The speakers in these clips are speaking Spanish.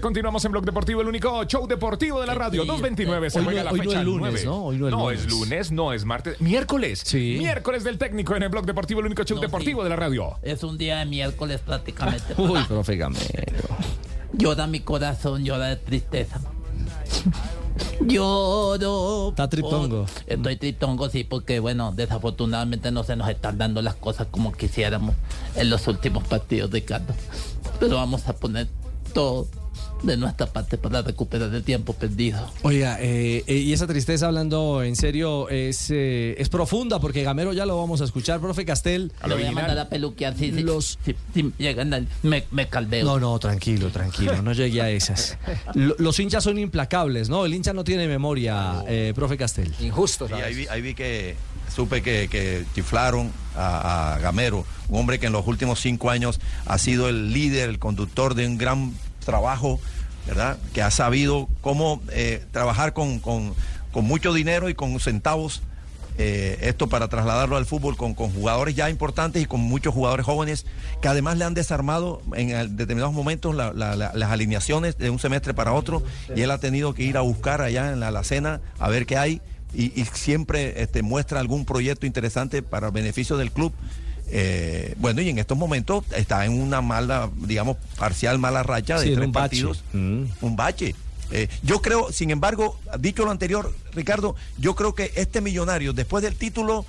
Continuamos en Blog Deportivo, el único show deportivo de la radio. 229 se Hoy juega no- la hoy no fecha es lunes, 9. ¿no? Hoy no es lunes. es lunes, no es martes. Miércoles. Sí. Miércoles del técnico en el Blog Deportivo, el único show No, deportivo sí. de la radio. Es un día de miércoles prácticamente. Uy, profe Gamero. Llora mi corazón, llora de tristeza. Lloro. Está tritongo. por- Estoy tritongo, sí, porque, bueno, desafortunadamente no se nos están dando las cosas como quisiéramos en los últimos partidos, Ricardo. Pero vamos a poner todo de nuestra parte para recuperar el tiempo perdido. Oiga, eh, eh, y esa tristeza, hablando en serio, es, eh, es profunda porque Gamero ya lo vamos a escuchar, profe Castel. A lo voy a mandar a peluquear, sí, sí. Los- sí, sí, llegan al- me, me caldeo. No, no, tranquilo, tranquilo, no llegue a esas. Lo- los hinchas son implacables, ¿no? El hincha no tiene memoria, eh, profe Castel. Injusto, Y ¿sabes? ahí vi, ahí vi que supe que, que chiflaron a, a Gamero, un hombre que en los últimos cinco años ha sido el líder, el conductor de un gran trabajo, ¿verdad? Que ha sabido cómo eh, trabajar con, con- mucho dinero y con centavos. eh, esto para trasladarlo al fútbol con, con jugadores ya importantes y con muchos jugadores jóvenes que además le han desarmado en determinados momentos la- la- la- las alineaciones de un semestre para otro y él ha tenido que ir a buscar allá en la alacena a ver qué hay y, y siempre este, muestra algún proyecto interesante para el beneficio del club. Eh, bueno, y en estos momentos está en una mala, digamos, parcial mala racha de Sí, tres un bache. partidos. Mm. Un bache. Eh, yo creo, sin embargo, dicho lo anterior, Ricardo, yo creo que este millonario, después del título,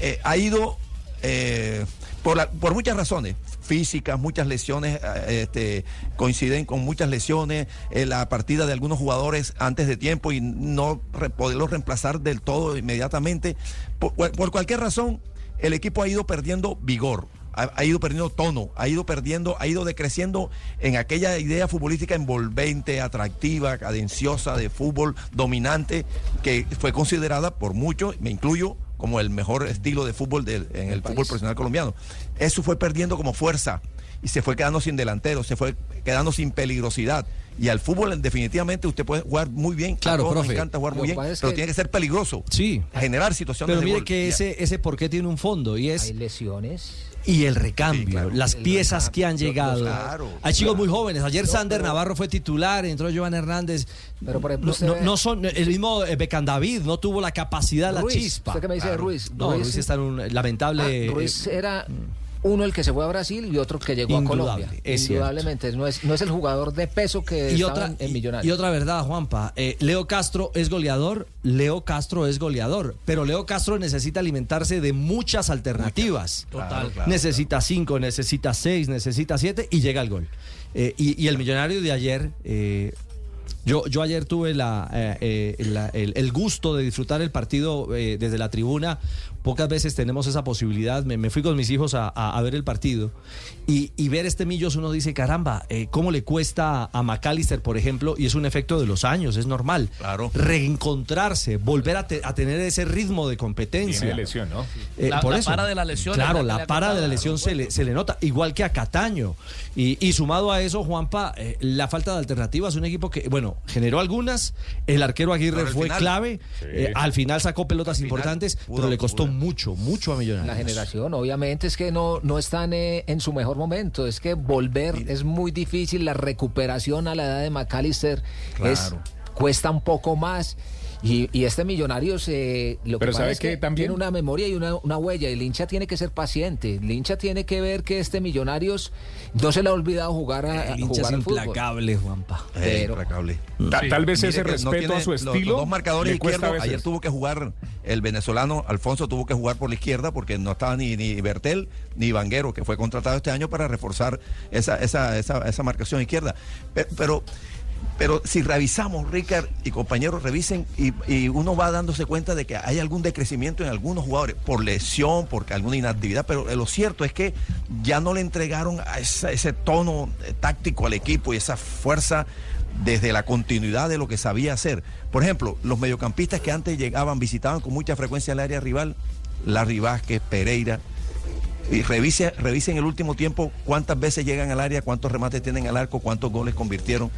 eh, ha ido eh, por, la- por muchas razones físicas, muchas lesiones, este, coinciden con muchas lesiones, eh, la partida de algunos jugadores antes de tiempo y no re- poderlos reemplazar del todo inmediatamente. Por, por cualquier razón, el equipo ha ido perdiendo vigor. Ha, ha ido perdiendo tono, ha ido perdiendo, ha ido decreciendo en aquella idea futbolística envolvente, atractiva, cadenciosa de fútbol dominante, que fue considerada por muchos, me incluyo, como el mejor estilo de fútbol en el fútbol profesional colombiano. Eso fue perdiendo como fuerza y se fue quedando sin delantero, se fue quedando sin peligrosidad. Y al fútbol definitivamente usted puede jugar muy bien, Claro, profe. nos encanta jugar muy bien, pero que- tiene que ser peligroso. Sí. Generar situaciones Pero de mire que ese, ese por qué tiene un fondo y Hay es lesiones. y el recambio, Sí, claro. las El piezas recambio, que han los- llegado. claro, Hay chicos claro. muy jóvenes. Ayer No, Sander pero- Navarro fue titular, entró Joan Hernández. Pero, por ejemplo, no, usted no- ve- no son el mismo eh, Becán David, no tuvo la capacidad, la chispa. ¿Usted qué me dice de Ruiz? No, Ruiz, está en un lamentable. Ah, Ruiz eh, era uno el que se fue a Brasil y otro que llegó Indudable, a Colombia. es. Indudablemente, no es, no es el jugador de peso que y estaba otra, en, y- Millonarios. y otra verdad, Juanpa. eh, Leo Castro es goleador, Leo Castro es goleador, pero Leo Castro necesita alimentarse de muchas alternativas. Claro, claro, necesita cinco, necesita seis, necesita siete y llega el gol. Eh, y, y el millonario de ayer, eh, yo, yo ayer tuve la, eh, eh, la- el, el gusto de disfrutar el partido eh, desde la tribuna. Pocas veces tenemos esa posibilidad. Me, me fui con mis hijos a, a- a ver el partido y, y ver este Millos uno dice, caramba, eh, ¿cómo le cuesta a McAllister, por ejemplo? Y es un efecto de los años, es normal. Claro. Reencontrarse, volver a, te- a tener ese ritmo de competencia. Tiene lesión, ¿no? Eh, La- por la eso. para de la lesión Claro, la la para de la lesión se le, se le nota, igual que a Cataño. Y, y sumado a eso, Juanpa, eh, la falta de alternativas, un equipo que, bueno, generó algunas, el arquero Aguirre fue final- clave, eh, al final sacó pelotas Al final importantes, pudo, pero le costó pudo. Mucho, mucho a Millonarios. La generación, obviamente, es que no, no están eh, en su mejor momento. Es que volver es muy difícil. La recuperación a la edad de McAllister es. Cuesta un poco más. Y, y este millonario se lo Pero que que También- tiene una memoria y una, una huella. El hincha tiene que ser paciente. El hincha tiene que ver que este millonarios no se le ha olvidado jugar a, El hincha es al fútbol. implacable, Juanpa. Eh, Pero- implacable. Ta- Tal vez Mire ese que no respeto tiene a su los- estilo. Los, dos marcadores izquierdos. Ayer tuvo que jugar el venezolano Alfonso, tuvo que jugar por la izquierda porque no estaba ni, ni Bertel ni Vanguero, que fue contratado este año para reforzar esa, esa, esa, esa marcación izquierda. Pe- Pero, pero si revisamos, Ricard y compañeros, revisen y, uno va dándose cuenta de que hay algún decrecimiento en algunos jugadores, por lesión, por alguna inactividad, pero lo cierto es que ya no le entregaron ese tono táctico al equipo y esa fuerza desde la continuidad de lo que sabía hacer. Por ejemplo, los mediocampistas que antes llegaban, visitaban con mucha frecuencia el área rival, Larry Vázquez, Pereira, y revise, revisen el último tiempo cuántas veces llegan al área, cuántos remates tienen al arco, cuántos goles convirtieron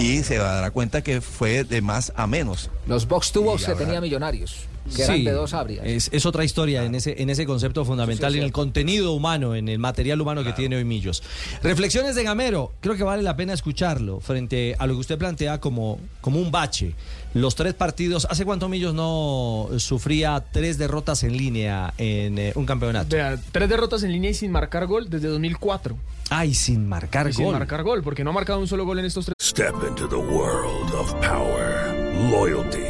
y se dará cuenta que fue de más a menos. Los box to box se tenía millonarios. Que eran de dos abrias. Es, es, otra historia en ese, en ese concepto fundamental, sí, en el contenido humano, en el material humano claro. que tiene hoy Millos. Reflexiones de Gamero, creo que vale la pena escucharlo frente a lo que usted plantea como, como un bache. Los tres partidos, ¿hace cuánto Millos no sufría tres derrotas en línea en eh, un campeonato? Vea, tres derrotas en línea y sin marcar gol desde 2004. Ay, sin marcar y gol. Sin marcar gol, porque no ha marcado un solo gol en estos tres. Step into the world of power, loyalty,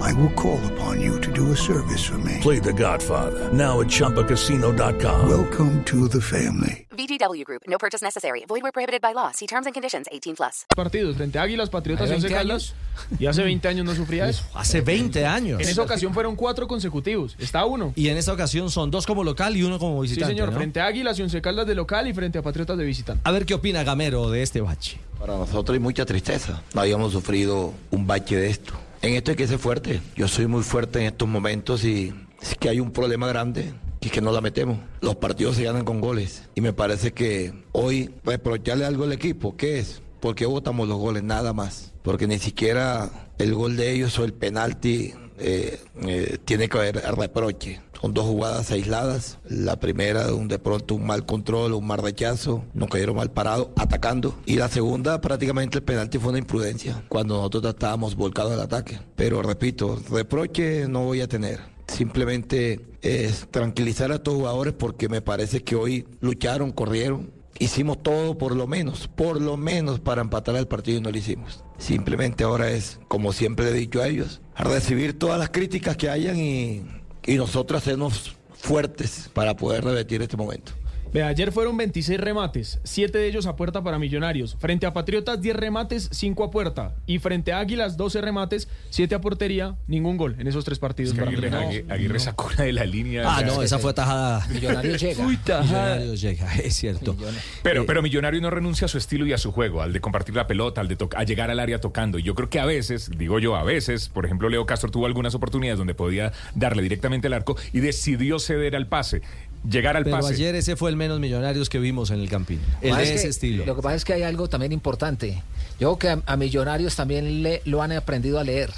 I will call upon you to do a service for me. Play The Godfather now at ChumbaCasino.com. Welcome to the family. VGW Group. No purchase necessary. Void where prohibited by law. See terms and conditions. 18 plus. Partidos frente a Águilas, Patriotas y Once Caldas. Y hace 20 años no sufría eso. Hace 20 años. En esa ocasión fueron cuatro consecutivos. Está uno. Y en esta ocasión son dos como local y uno como visitante. Sí, señor. ¿no? Frente a Águilas y Once Caldas de local y frente a Patriotas de visitante. A ver qué opina Gamero de este bache. Para nosotros hay mucha tristeza. No habíamos sufrido un bache de esto. En esto hay que ser fuerte. Yo soy muy fuerte en estos momentos y es que hay un problema grande y es que no la metemos. Los partidos se ganan con goles. Y me parece que hoy reprocharle algo al equipo, ¿qué es? Porque votamos los goles, nada más. Porque ni siquiera el gol de ellos o el penalti eh, eh, tiene que haber reproche. Son dos jugadas aisladas. La primera, un de pronto un mal control, un mal rechazo, nos cayeron mal parados, atacando. Y la segunda, prácticamente el penalti fue una imprudencia, cuando nosotros estábamos volcados al ataque. Pero repito, reproche no voy a tener. Simplemente es tranquilizar a estos jugadores porque me parece que hoy lucharon, corrieron, hicimos todo por lo menos, por lo menos para empatar el partido y no lo hicimos. Simplemente ahora es, como siempre he dicho a ellos, recibir todas las críticas que hayan y, y nosotros hacernos fuertes para poder revertir este momento. Ve, ayer fueron 26 remates, 7 de ellos a puerta para Millonarios. Frente a Patriotas, 10 remates, 5 a puerta. Y frente a Águilas, 12 remates, 7 a portería, ningún gol en esos tres partidos. Es que Aguirre, no, Aguirre no. sacó una de la línea. Ah, no, esa fue tajada. Millonarios llega. Uy, tajada. Millonarios llega, es cierto. Pero, eh, pero Millonarios no renuncia a su estilo y a su juego, al de compartir la pelota, al de a llegar al área tocando. Y yo creo que a veces, digo yo, a veces, por ejemplo, Leo Castro tuvo algunas oportunidades donde podía darle directamente el arco y decidió ceder al pase llegar al Pero pase. ayer ese fue el menos millonarios que vimos en el Campín. El de ese que, estilo. Lo que pasa es que hay algo también importante. Yo creo que a, a Millonarios también le, lo han aprendido a leer.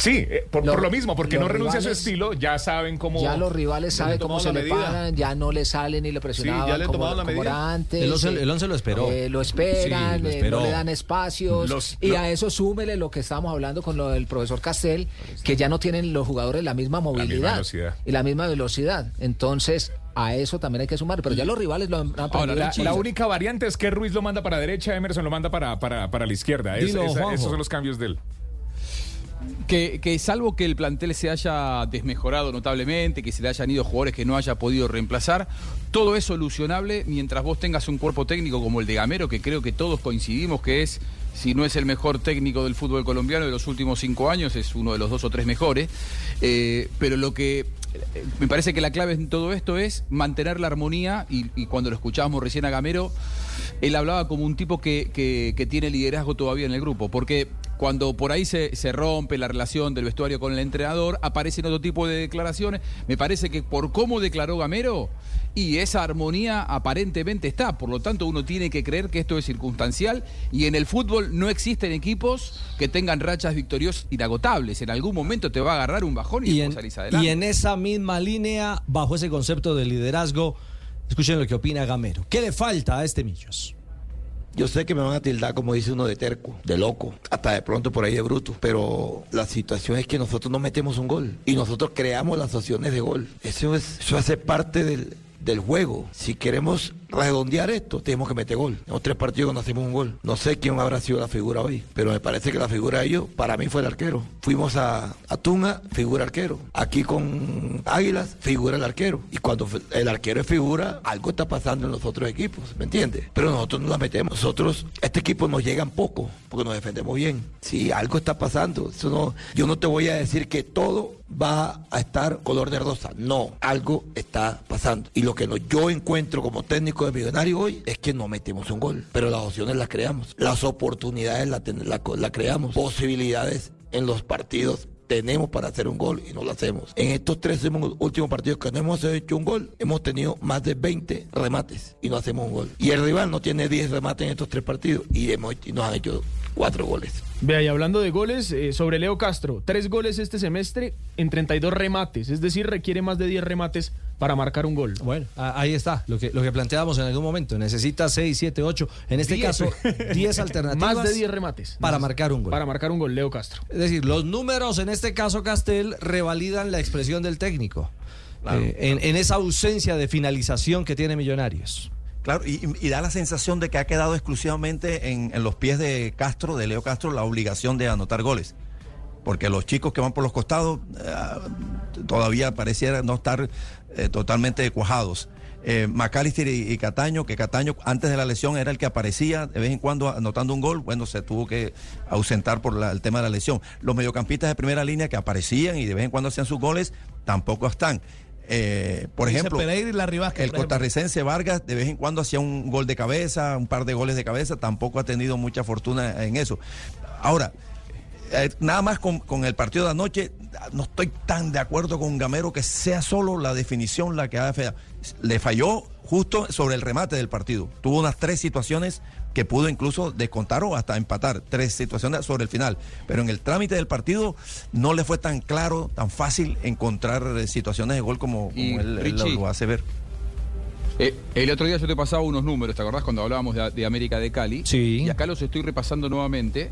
Sí, eh, por, lo, por, lo, mismo, porque no renuncia rivales, a su estilo, ya saben cómo. Ya los rivales saben cómo se le pagan, ya no le salen ni le presionaban. Sí, ya le como, la como antes. El once, el once lo esperó. Eh, lo esperan, sí, lo esperó. Eh, no le dan espacios. Los, y lo... a eso súmele lo que estábamos hablando con lo del profesor Castel, que ya no tienen los jugadores la misma movilidad la misma y la misma velocidad. Entonces, a eso también hay que sumar, pero ya los rivales lo han Ahora, la, la, única variante es que Ruiz lo manda para derecha, Emerson lo manda para, para, para la izquierda. Es, Dilo, esa, esos son los cambios de él. Que, salvo que el plantel se haya desmejorado notablemente, que se le hayan ido jugadores que no haya podido reemplazar, todo es solucionable mientras vos tengas un cuerpo técnico como el de Gamero, que creo que todos coincidimos que es, si no es el mejor técnico del fútbol colombiano de los últimos cinco años, es uno de los dos o tres mejores. Eh, pero lo que me parece que la clave en todo esto es mantener la armonía y, y cuando lo escuchábamos recién a Gamero, él hablaba como un tipo que, que, que, tiene liderazgo todavía en el grupo, porque cuando por ahí se, se, rompe la relación del vestuario con el entrenador, aparecen otro tipo de declaraciones. Me parece que por cómo declaró Gamero, y esa armonía aparentemente está, por lo tanto uno tiene que creer que esto es circunstancial y en el fútbol no existen equipos que tengan rachas victoriosas inagotables. En algún momento te va a agarrar un bajón y, y en, salís adelante. Y en esa misma línea, bajo ese concepto de liderazgo, Escuchen lo que opina Gamero. ¿Qué le falta a este Millos? Yo sé que me van a tildar, como dice uno, de terco, de loco, hasta de pronto por ahí de bruto, pero la situación es que nosotros no metemos un gol y nosotros creamos las opciones de gol. Eso, es, eso hace parte del, del juego. Si queremos redondear esto, tenemos que meter gol. En los tres partidos no hacemos un gol. No sé quién habrá sido la figura hoy, pero me parece que la figura de ellos, para mí fue el arquero. Fuimos a, a Tunga, figura arquero. Aquí con Águilas, figura el arquero. Y cuando el arquero es figura, algo está pasando en los otros equipos, ¿me entiendes? Pero nosotros no la metemos. Nosotros, este equipo nos llegan poco, porque nos defendemos bien. Sí, algo está pasando. Eso no, yo no te voy a decir que todo va a estar color de rosa. No, algo está pasando. Y lo que no- yo encuentro como técnico de Millonario hoy es que no metemos un gol, pero las opciones las creamos, las oportunidades las la, la creamos, posibilidades en los partidos. Tenemos para hacer un gol y no lo hacemos. En estos tres últimos- últimos partidos que no hemos hecho un gol, hemos tenido más de 20 remates y no hacemos un gol. Y el rival no tiene 10 remates en estos tres partidos y, hemos, y nos han hecho cuatro goles. Vea, y hablando de goles, eh, sobre Leo Castro, tres goles este semestre en 32 remates, es decir, requiere más de 10 remates para marcar un gol. Bueno, ahí está, lo que, lo que planteábamos en algún momento. Necesita 6, 7, 8, en este Diez. caso 10 alternativas. Más de 10 remates. Para Más- marcar un gol. Para marcar un gol, Leo Castro. Es decir, los números en este caso, Castel, revalidan la expresión del técnico. Claro. Eh, en, en esa ausencia de finalización que tiene Millonarios. Claro, y da la sensación de que ha quedado exclusivamente en, en los pies de Castro, de Leo Castro, la obligación de anotar goles. Porque los chicos que van por los costados eh, todavía pareciera no estar eh, totalmente cuajados. Eh, McAllister y, y Cataño, que Cataño antes de la lesión era el que aparecía de vez en cuando anotando un gol, bueno, se tuvo que ausentar por la- el tema de la lesión. Los mediocampistas de primera línea que aparecían y de vez en cuando hacían sus goles, tampoco están. Eh, por Dice ejemplo, Pereira y el costarricense Vargas de vez en cuando hacía un gol de cabeza, un par de goles de cabeza, tampoco ha tenido mucha fortuna en eso. Ahora, eh, nada más con, con el partido de anoche, no estoy tan de acuerdo con Gamero que sea solo la definición la que ha fallado. Le falló justo sobre el remate del partido. Tuvo unas tres situaciones que pudo incluso descontar o hasta empatar. Tres situaciones sobre el final. Pero en el trámite del partido no le fue tan claro, tan fácil encontrar eh, situaciones de gol como, como Y, él, él lo, hace ver. Eh, el otro día yo te pasaba unos números, ¿te acordás cuando hablábamos de, de América de Cali? Sí. Y acá los estoy repasando nuevamente.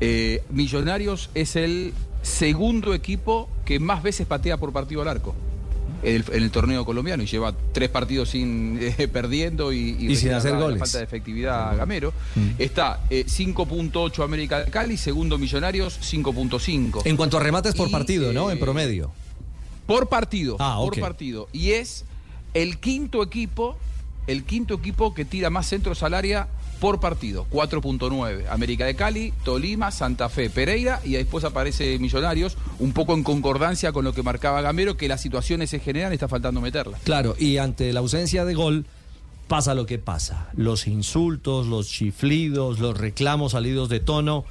Eh, Millonarios es el segundo equipo que más veces patea por partido al arco. En el, en el torneo colombiano y lleva tres partidos sin eh, perdiendo y, Y sin hacer goles. la falta de efectividad a Gamero. Mm. Está eh, 5.8 América de Cali, segundo Millonarios 5.5. En cuanto a remates por Y, partido, ¿no? En eh, promedio. Por partido, Ah, por ok. partido. Y es el quinto equipo, el quinto equipo que tira más centros al área por partido, 4.9. América de Cali, Tolima, Santa Fe, Pereira y después aparece Millonarios, un poco en concordancia con lo que marcaba Gamero, que las situaciones se generan, está faltando meterlas. Claro, y ante la ausencia de gol pasa lo que pasa. Los insultos, los chiflidos, los reclamos salidos de tono.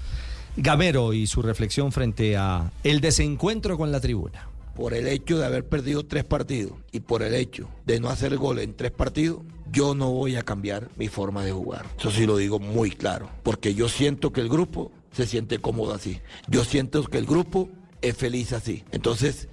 Gamero y su reflexión frente a el desencuentro con la tribuna. Por el hecho de haber perdido tres partidos y por el hecho de no hacer gol en tres partidos, yo no voy a cambiar mi forma de jugar. Eso sí lo digo muy claro, porque yo siento que el grupo se siente cómodo así. Yo siento que el grupo es feliz así. Entonces,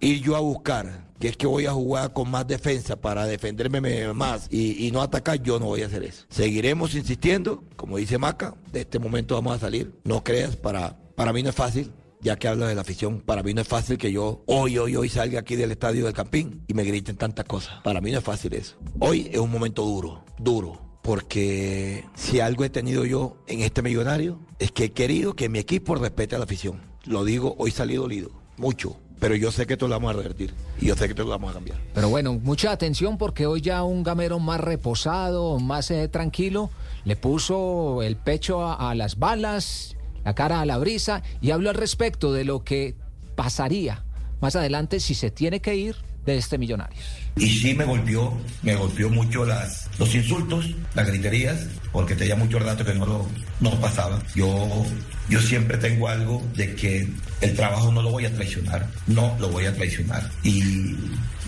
ir yo a buscar que es que voy a jugar con más defensa para defenderme me- más y, y no atacar, yo no voy a hacer eso. Seguiremos insistiendo, como dice Maca, de este momento vamos a salir. No creas, para, para mí no es fácil, ya que habla de la afición, para mí no es fácil que yo hoy, hoy, hoy salga aquí del estadio del Campín y me griten tantas cosas. Para mí no es fácil eso. Hoy es un momento duro, duro. Porque si algo he tenido yo en este millonario es que he querido que mi equipo respete a la afición. Lo digo, hoy salí dolido, mucho. Pero yo sé que esto lo vamos a revertir y yo sé que esto lo vamos a cambiar. Pero bueno, mucha atención porque hoy ya un gamero más reposado, más eh, tranquilo, le puso el pecho a, a las balas, la cara a la brisa y habló al respecto de lo que pasaría más adelante si se tiene que ir de este millonario. Y sí me golpeó, me golpeó mucho las, los insultos, las griterías, porque tenía mucho rato que no lo no pasaba. Yo, yo siempre tengo algo de que el trabajo no lo voy a traicionar, no lo voy a traicionar. Y,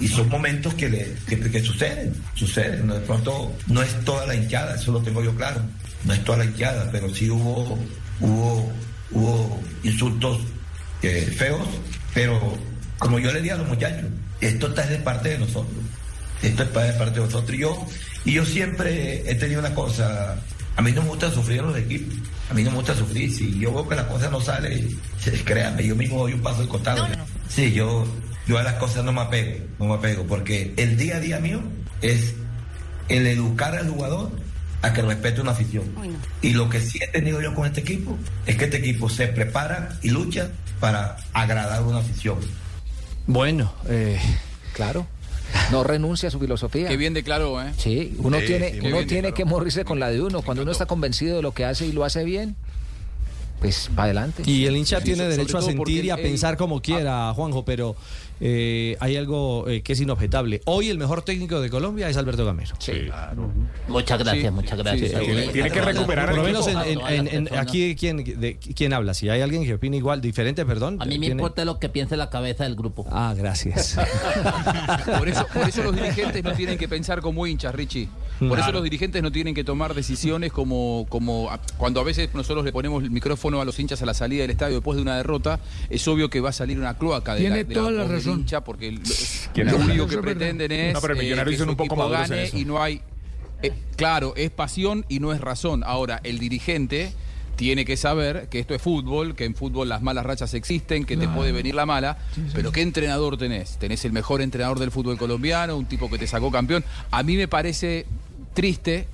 y son momentos que, le, que, que suceden, suceden. De pronto no es toda la hinchada, eso lo tengo yo claro. No es toda la hinchada, pero sí hubo, hubo, hubo insultos eh, feos, pero como yo le digo a los muchachos, esto está de parte de nosotros. Esto es de parte de nosotros. Y yo, y yo siempre he tenido una cosa, a mí no me gusta sufrir en los equipos. A mí no me gusta sufrir. Si yo veo que la cosa no sale, se- créanme, yo mismo doy un paso al costado. Sí, yo, yo a las cosas no me apego, no me apego, porque el día a día mío es el educar al jugador a que respete una afición. Y lo que sí he tenido yo con este equipo es que este equipo se prepara y lucha para agradar a una afición. Bueno, eh, claro. No renuncia a su filosofía. Qué bien declaró, ¿eh? Sí, uno Sí, tiene, sí, uno tiene declaró. que morirse con la de uno. Cuando uno está convencido de lo que hace y lo hace bien, pues para adelante. Y el hincha Sí, tiene derecho a sentir y a él- pensar como quiera, Juanjo, pero eh, hay algo eh, que es inobjetable. Hoy el mejor técnico de Colombia es Alberto Gamero. Sí. Muchas gracias, Sí, muchas gracias. sí, tiene- tiene que recuperar Por lo menos en- en- en- en- aquí ¿quién, de, quién habla. Si hay alguien que opine igual, diferente, perdón. A mí me tiene- importa lo que piense la cabeza del grupo. Ah, gracias. Por eso, por eso los dirigentes no tienen que pensar como hinchas, Richie. Por eso Claro. los dirigentes no tienen que tomar decisiones como, como cuando a veces nosotros le ponemos el micrófono a los hinchas a la salida del estadio después de una derrota, es obvio que va a salir una cloaca de Tiene la, de toda la razón. hincha porque lo, ¿Quién lo único que pretenden es No, pero Millonarios que su un poco equipo gane y no hay eh, claro, es pasión y no es razón. Ahora, el dirigente tiene que saber que esto es fútbol, que en fútbol las malas rachas existen, que te puede venir la mala, pero ¿qué entrenador tenés? Tenés el mejor entrenador del fútbol colombiano, un tipo que te sacó campeón. A mí me parece triste,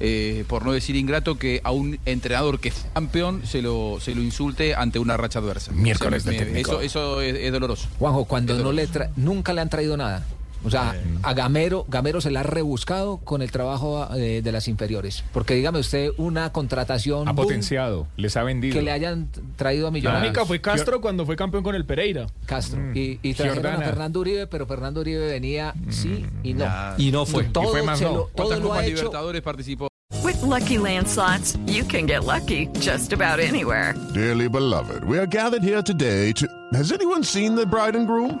eh, por no decir ingrato, que a un entrenador que es campeón se lo, se lo insulte ante una racha adversa. Miércoles O sea, de me- técnico. Eso, eso es, es doloroso. Juanjo, cuando no le tra- nunca le han traído nada. O sea, a Gamero, Gamero se la ha rebuscado con el trabajo eh, de las inferiores. Porque dígame usted una contratación Ha boom, potenciado, les ha vendido. que le hayan traído a La Millonarios. única fue Castro cuando fue campeón con el Pereira. Castro. Mm. Y, y trajeron a. Fernando Uribe, pero Fernando Uribe venía sí y no. Y no fue. Todo, Y fue más se no. lo, todo ¿Cuántas lo ha Copas hecho. Libertadores participó? With Lucky Land slots, you can get lucky just about anywhere. Dearly beloved, we are gathered here today to. Has anyone seen the bride and groom?